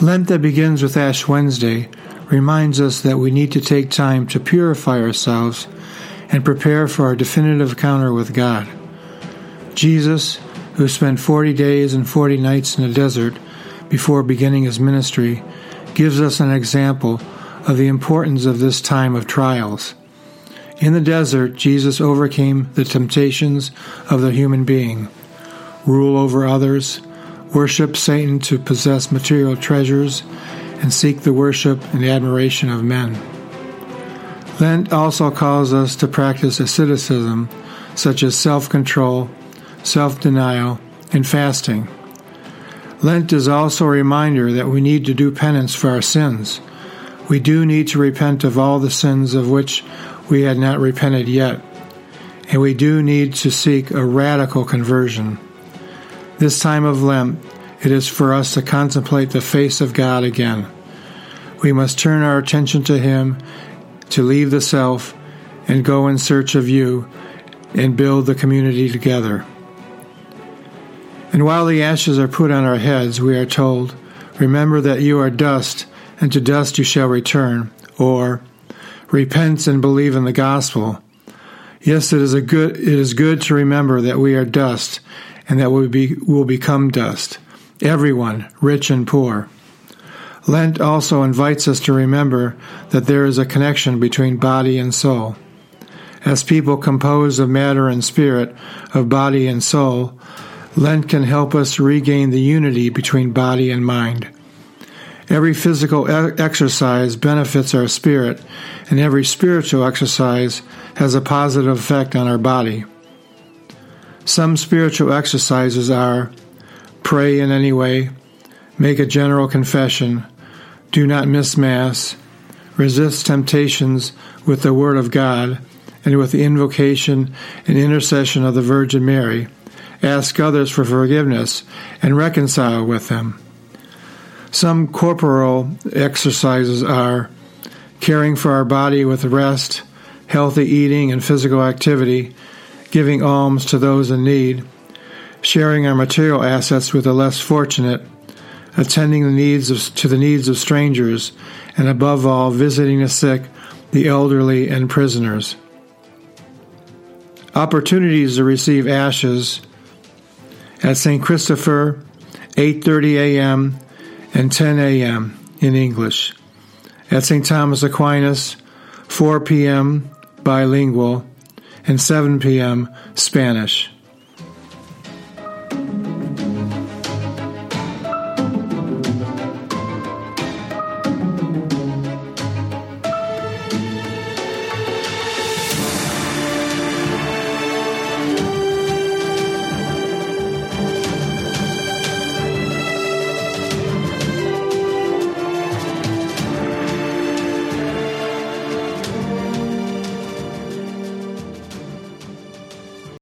Lent that begins with Ash Wednesday reminds us that we need to take time to purify ourselves and prepare for our definitive encounter with God. Jesus, who spent 40 days and 40 nights in the desert before beginning his ministry, gives us an example of the importance of this time of trials. In the desert, Jesus overcame the temptations of the human being rule over others, worship Satan to possess material treasures, and seek the worship and admiration of men. Lent also calls us to practice asceticism, such as self control, self denial, and fasting. Lent is also a reminder that we need to do penance for our sins. We do need to repent of all the sins of which we had not repented yet, and we do need to seek a radical conversion. This time of Lent, it is for us to contemplate the face of God again. We must turn our attention to Him, to leave the self, and go in search of you and build the community together. And while the ashes are put on our heads, we are told, Remember that you are dust, and to dust you shall return, or Repent and believe in the gospel. Yes, it is a good it is good to remember that we are dust and that we be, will become dust, everyone, rich and poor. Lent also invites us to remember that there is a connection between body and soul. As people composed of matter and spirit, of body and soul, Lent can help us regain the unity between body and mind. Every physical exercise benefits our spirit, and every spiritual exercise has a positive effect on our body. Some spiritual exercises are pray in any way, make a general confession, do not miss Mass, resist temptations with the Word of God and with the invocation and intercession of the Virgin Mary, ask others for forgiveness, and reconcile with them. Some corporal exercises are caring for our body with rest, healthy eating, and physical activity giving alms to those in need, sharing our material assets with the less fortunate, attending the needs of, to the needs of strangers, and above all, visiting the sick, the elderly, and prisoners. Opportunities to receive ashes at St. Christopher, 8:30 a.m. and 10 a.m. in English. At St. Thomas Aquinas, 4 p.m. bilingual and 7 p.m. Spanish.